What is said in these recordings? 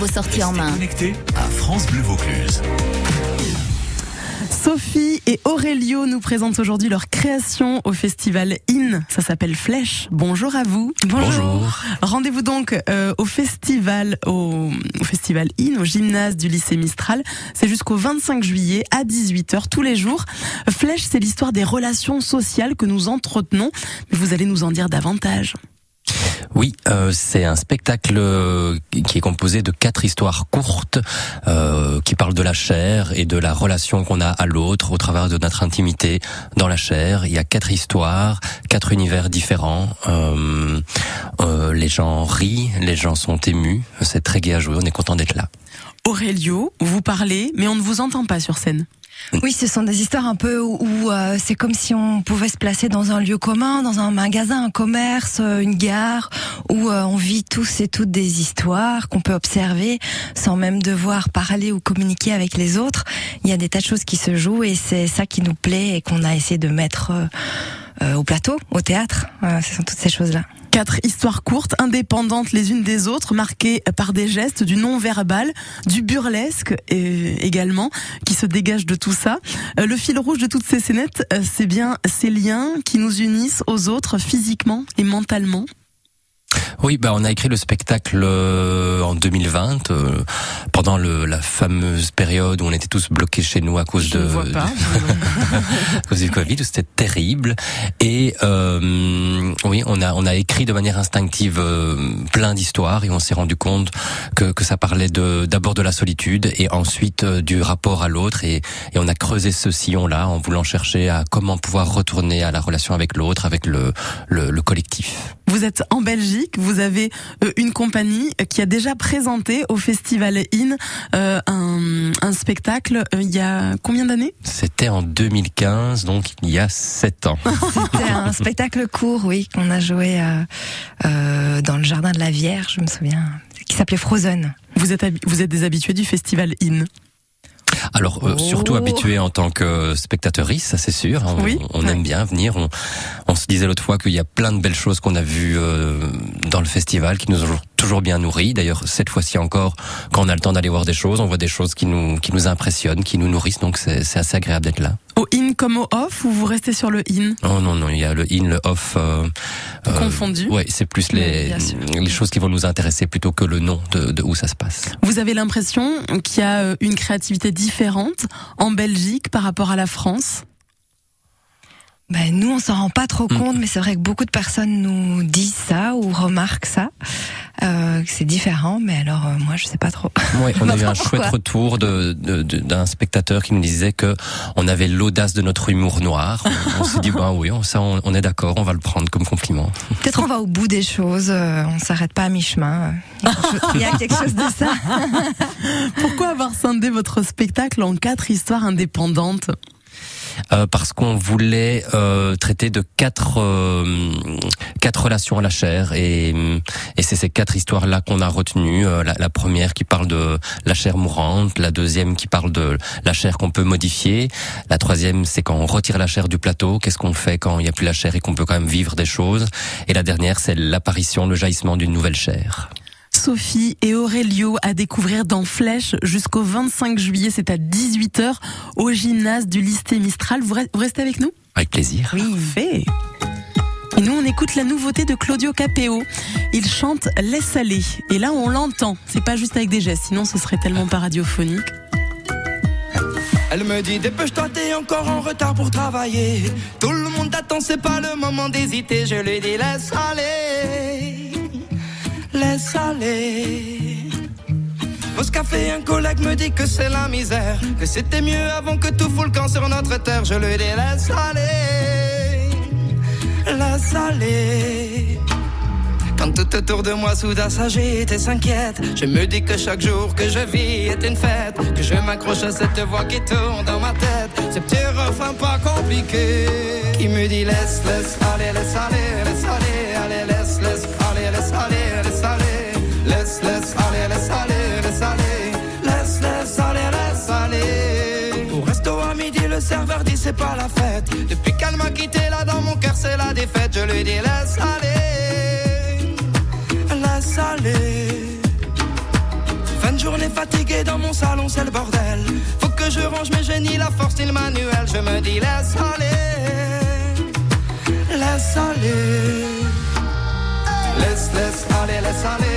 vos sorties en main. Connecté à France Bleu Vaucluse. Sophie et Aurelio nous présentent aujourd'hui leur création au festival IN. Ça s'appelle Flèche. Bonjour à vous. Bonjour. Rendez-vous donc euh, au festival au, au festival IN au gymnase du lycée Mistral. C'est jusqu'au 25 juillet à 18h tous les jours. Flèche, c'est l'histoire des relations sociales que nous entretenons. Mais vous allez nous en dire davantage. Oui, euh, c'est un spectacle euh, qui est composé de quatre histoires courtes euh, qui parlent de la chair et de la relation qu'on a à l'autre au travers de notre intimité dans la chair. Il y a quatre histoires, quatre univers différents. Les gens rient, les gens sont émus. C'est très gai à jouer. On est content d'être là. Aurelio, vous parlez, mais on ne vous entend pas sur scène. Oui, ce sont des histoires un peu où, où, euh, c'est comme si on pouvait se placer dans un lieu commun, dans un magasin, un commerce, euh, une gare, où euh, on vit tous et toutes des histoires qu'on peut observer sans même devoir parler ou communiquer avec les autres. Il y a des tas de choses qui se jouent et c'est ça qui nous plaît et qu'on a essayé de mettre euh, au plateau, au théâtre. Euh, ce sont toutes ces choses-là. Quatre histoires courtes, indépendantes les unes des autres, marquées par des gestes, du non-verbal, du burlesque euh, également, qui se dégage de tout ça. Euh, le fil rouge de toutes ces scénettes, euh, c'est bien ces liens qui nous unissent aux autres physiquement et mentalement. Oui, bah on a écrit le spectacle euh, en 2020 euh, pendant le, la fameuse période où on était tous bloqués chez nous à cause Je de vois pas. à cause du Covid, où c'était terrible. Et euh, oui, on a on a écrit de manière instinctive euh, plein d'histoires et on s'est rendu compte que que ça parlait de d'abord de la solitude et ensuite euh, du rapport à l'autre et et on a creusé ce sillon là en voulant chercher à comment pouvoir retourner à la relation avec l'autre, avec le, le le collectif. Vous êtes en Belgique, vous avez euh, une compagnie qui a déjà présenté au Festival IN euh, un, un spectacle euh, il y a combien d'années? C'était en 2015, donc il y a sept ans. C'était un spectacle court, oui, qu'on a joué euh, euh, dans le jardin de la Vierge, je me souviens, qui s'appelait Frozen. vous êtes, vous êtes des habitués du Festival IN? Alors euh, Oh. surtout habitué en tant que spectateuriste, ça c'est sûr. On, Oui. on aime bien venir. On, on se disait l'autre fois qu'il y a plein de belles choses qu'on a vues euh, dans le festival qui nous ont toujours bien nourris. D'ailleurs cette fois-ci encore, quand on a le temps d'aller voir des choses, on voit des choses qui nous qui nous impressionnent, qui nous nourrissent. Donc c'est c'est assez agréable d'être là. Au IN comme au off ou vous restez sur le IN? Oh non non, il y a le in, le off. Euh, euh, Confondu. Ouais, c'est plus les les choses qui vont nous intéresser plutôt que le nom de, de où ça se passe. Vous avez l'impression qu'il y a euh, une créativité différente en Belgique par rapport à la France? Ben, nous, on s'en rend pas trop Mm. compte, mais c'est vrai que beaucoup de personnes nous disent ça ou remarquent ça. Euh, c'est différent, mais alors euh, moi, je sais pas trop. Ouais, on a eu un chouette retour de, de- de- d'un spectateur qui nous disait que on avait l'audace de notre humour noir. On, s'est dit ben oui, on, ça on, on est d'accord, on va le prendre comme compliment. Peut-être on va au bout des choses, euh, on s'arrête pas à mi-chemin. euh. Il y a quelque chose de ça. Pourquoi avoir scindé votre spectacle en quatre histoires indépendantes? Euh, parce qu'on voulait euh, traiter de quatre euh, quatre relations à la chair et, et c'est ces quatre histoires là qu'on a retenues. Euh, la, la première qui parle de la chair mourante, la deuxième qui parle de la chair qu'on peut modifier, la troisième c'est quand on retire la chair du plateau, qu'est-ce qu'on fait quand il n'y a plus la chair et qu'on peut quand même vivre des choses, et la dernière c'est l'apparition, le jaillissement d'une nouvelle chair. Sophie et Aurelio à découvrir dans Flèche jusqu'au 25 juillet, c'est à 18h au gymnase du lycée Mistral. Vous re- vous restez avec nous? Avec plaisir. Oui, fait. Et nous, on écoute la nouveauté de Claudio Capeo. Il chante Laisse aller. Et là, on l'entend. C'est pas juste avec des gestes, sinon ce serait tellement pas radiophonique. Elle me dit dépêche-toi, t'es encore en retard pour travailler. Tout le monde t'attend, c'est pas le moment d'hésiter. Je lui dis laisse aller, laisse aller. Au café, un collègue me dit que c'est la misère, que c'était mieux avant que tout fout le camp sur notre terre. Je lui dis laisse aller, laisse aller. Quand tout autour de moi soudain s'agite et s'inquiète, je me dis que chaque jour que je vis est une fête, que je m'accroche à cette voix qui tourne dans ma tête, ce petit refrain pas compliqué, qui me dit laisse, laisse, aller, laisse aller, laisse aller, serveur dit c'est pas la fête, depuis qu'elle m'a quitté là dans mon cœur c'est la défaite, je lui dis laisse aller laisse aller. journée fatiguée dans mon salon, c'est le bordel. Faut que je range mes génies, la force et le manuel. Je me dis, laisse aller, laisse aller. Laisse, laisse aller, laisse aller,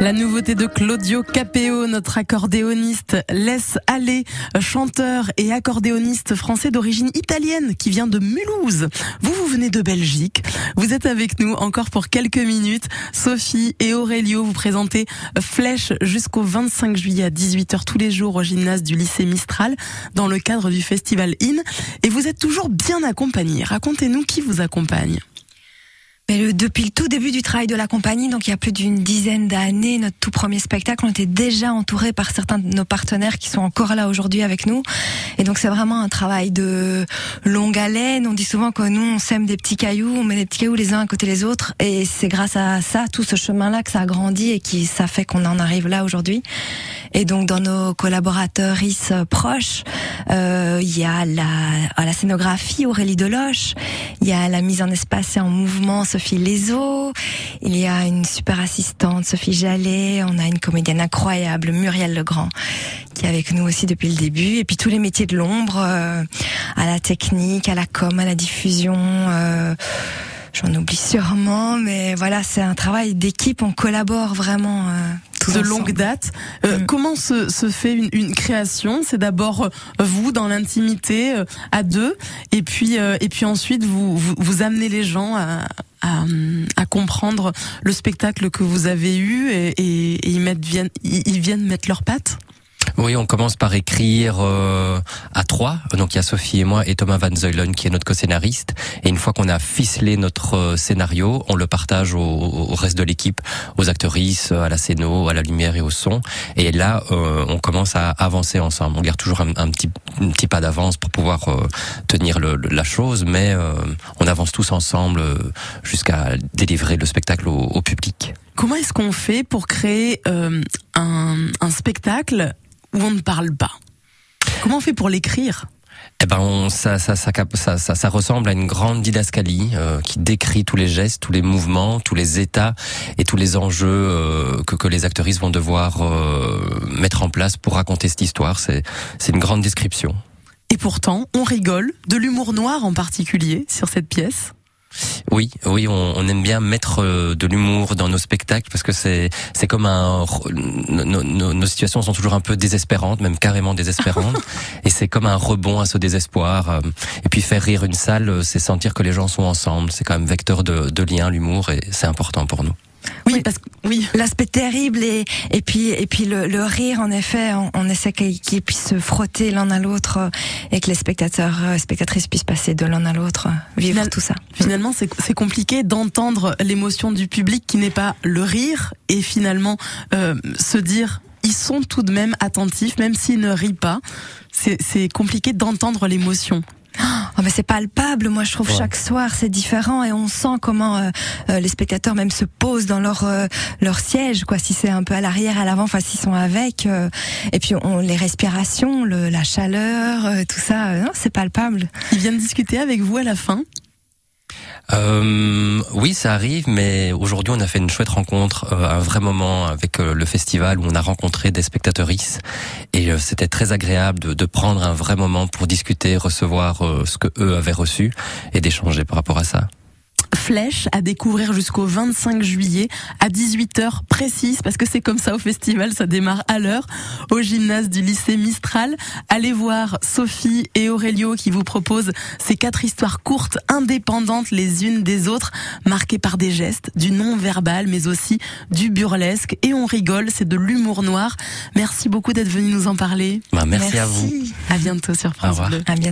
La nouveauté de Claudio Capeo, notre accordéoniste, laisse aller, chanteur et accordéoniste français d'origine italienne qui vient de Mulhouse. Vous, vous venez de Belgique. Vous êtes avec nous encore pour quelques minutes. Sophie et Aurélio vous présentez Flèche jusqu'au 25 juillet à 18h tous les jours au gymnase du lycée Mistral dans le cadre du festival IN. Et vous êtes toujours bien accompagnés. Racontez-nous qui vous accompagne. Mais depuis le tout début du travail de la compagnie, donc il y a plus d'une dizaine d'années, notre tout premier spectacle, on était déjà entouré par certains de nos partenaires qui sont encore là aujourd'hui avec nous. Et donc c'est vraiment un travail de longue haleine. On dit souvent que nous, on sème des petits cailloux, on met des petits cailloux les uns à côté des autres. Et c'est grâce à ça, tout ce chemin-là, que ça a grandi et qui ça fait qu'on en arrive là aujourd'hui. Et donc dans nos collaborateurs euh, proches, euh, il y a la, la scénographie Aurélie Deloche, il y a la mise en espace et en mouvement Sophie Lezo, il y a une super assistante Sophie Jallet, on a une comédienne incroyable Muriel Legrand qui est avec nous aussi depuis le début, et puis tous les métiers de l'ombre, euh, à la technique, à la com, à la diffusion. euh, J'en oublie sûrement, mais voilà, c'est un travail d'équipe, on collabore vraiment. euh, de ensemble. longue date. Euh, Mm. Comment se, se fait une, une création? C'est d'abord vous dans l'intimité euh, à deux, et puis euh, et puis ensuite vous vous, vous amenez les gens à, à, comprendre le spectacle que vous avez eu et, et, ils viennent mettre leurs pattes. Oui, on commence par écrire euh, à trois. Donc il y a Sophie et moi et Thomas Van Zeulen qui est notre co-scénariste. Et une fois qu'on a ficelé notre euh, scénario, on le partage au, au reste de l'équipe, aux actrices, à la scéno, à la lumière et au son. Et là, euh, on commence à avancer ensemble. On garde toujours un, petit, un petit pas d'avance pour pouvoir euh, tenir le- le- la chose, mais euh, on avance tous ensemble jusqu'à délivrer le spectacle au, au public. Comment est-ce qu'on fait pour créer euh, un, un spectacle où on ne parle pas Comment on fait pour l'écrire? Eh ben, on, ça, ça, ça, ressemble à une grande didascalie euh, qui décrit tous les gestes, tous les mouvements, tous les états et tous les enjeux euh, que, que les actrices vont devoir euh, mettre en place pour raconter cette histoire. C'est une grande description. Et pourtant, on rigole, de l'humour noir en particulier, sur cette pièce. Oui, oui, on, on aime bien mettre euh, de l'humour dans nos spectacles parce que c'est c'est comme un nos, nos- nos situations sont toujours un peu désespérantes, même carrément désespérantes, et c'est comme un rebond à ce désespoir. euh, Et puis faire rire une salle, euh, c'est sentir que les gens sont ensemble. C'est quand même vecteur de, de lien, l'humour, et c'est important pour nous. Oui, Oui. parce que oui. L'aspect terrible et, et puis et puis le, le rire en effet on, on essaie qu'ils puissent se frotter l'un à l'autre et que les spectateurs euh, spectatrices puissent passer de l'un à l'autre euh, vivre Final- tout ça Finalement, c'est c'est compliqué d'entendre l'émotion du public qui n'est pas le rire et finalement euh, se dire ils sont tout de même attentifs, même s'ils ne rient pas. C'est c'est compliqué d'entendre l'émotion. Oh, mais c'est palpable moi je trouve Ouais. chaque soir c'est différent et on sent comment euh, euh, les spectateurs même se posent dans leur euh, leur siège quoi si c'est un peu à l'arrière à l'avant enfin s'ils sont avec euh, et puis on les respirations le, la chaleur euh, tout ça euh, non c'est palpable Ils viennent discuter avec vous à la fin. Euh, oui, ça arrive, mais aujourd'hui on a fait une chouette rencontre, euh, un vrai moment avec euh, le festival où on a rencontré des spectatrices et euh, c'était très agréable de, de prendre un vrai moment pour discuter, recevoir ce que eux avaient reçu et d'échanger par rapport à ça. Flèche à découvrir jusqu'au 25 juillet à 18h précise parce que c'est comme ça au festival, ça démarre à l'heure au gymnase du lycée Mistral. Allez voir Sophie et Aurelio qui vous proposent ces quatre histoires courtes, indépendantes les unes des autres, marquées par des gestes, du non-verbal mais aussi du burlesque et on rigole, c'est de l'humour noir. Merci beaucoup d'être venu nous en parler. Bah, merci, à vous. À bientôt sur France. Bleu. À bientôt.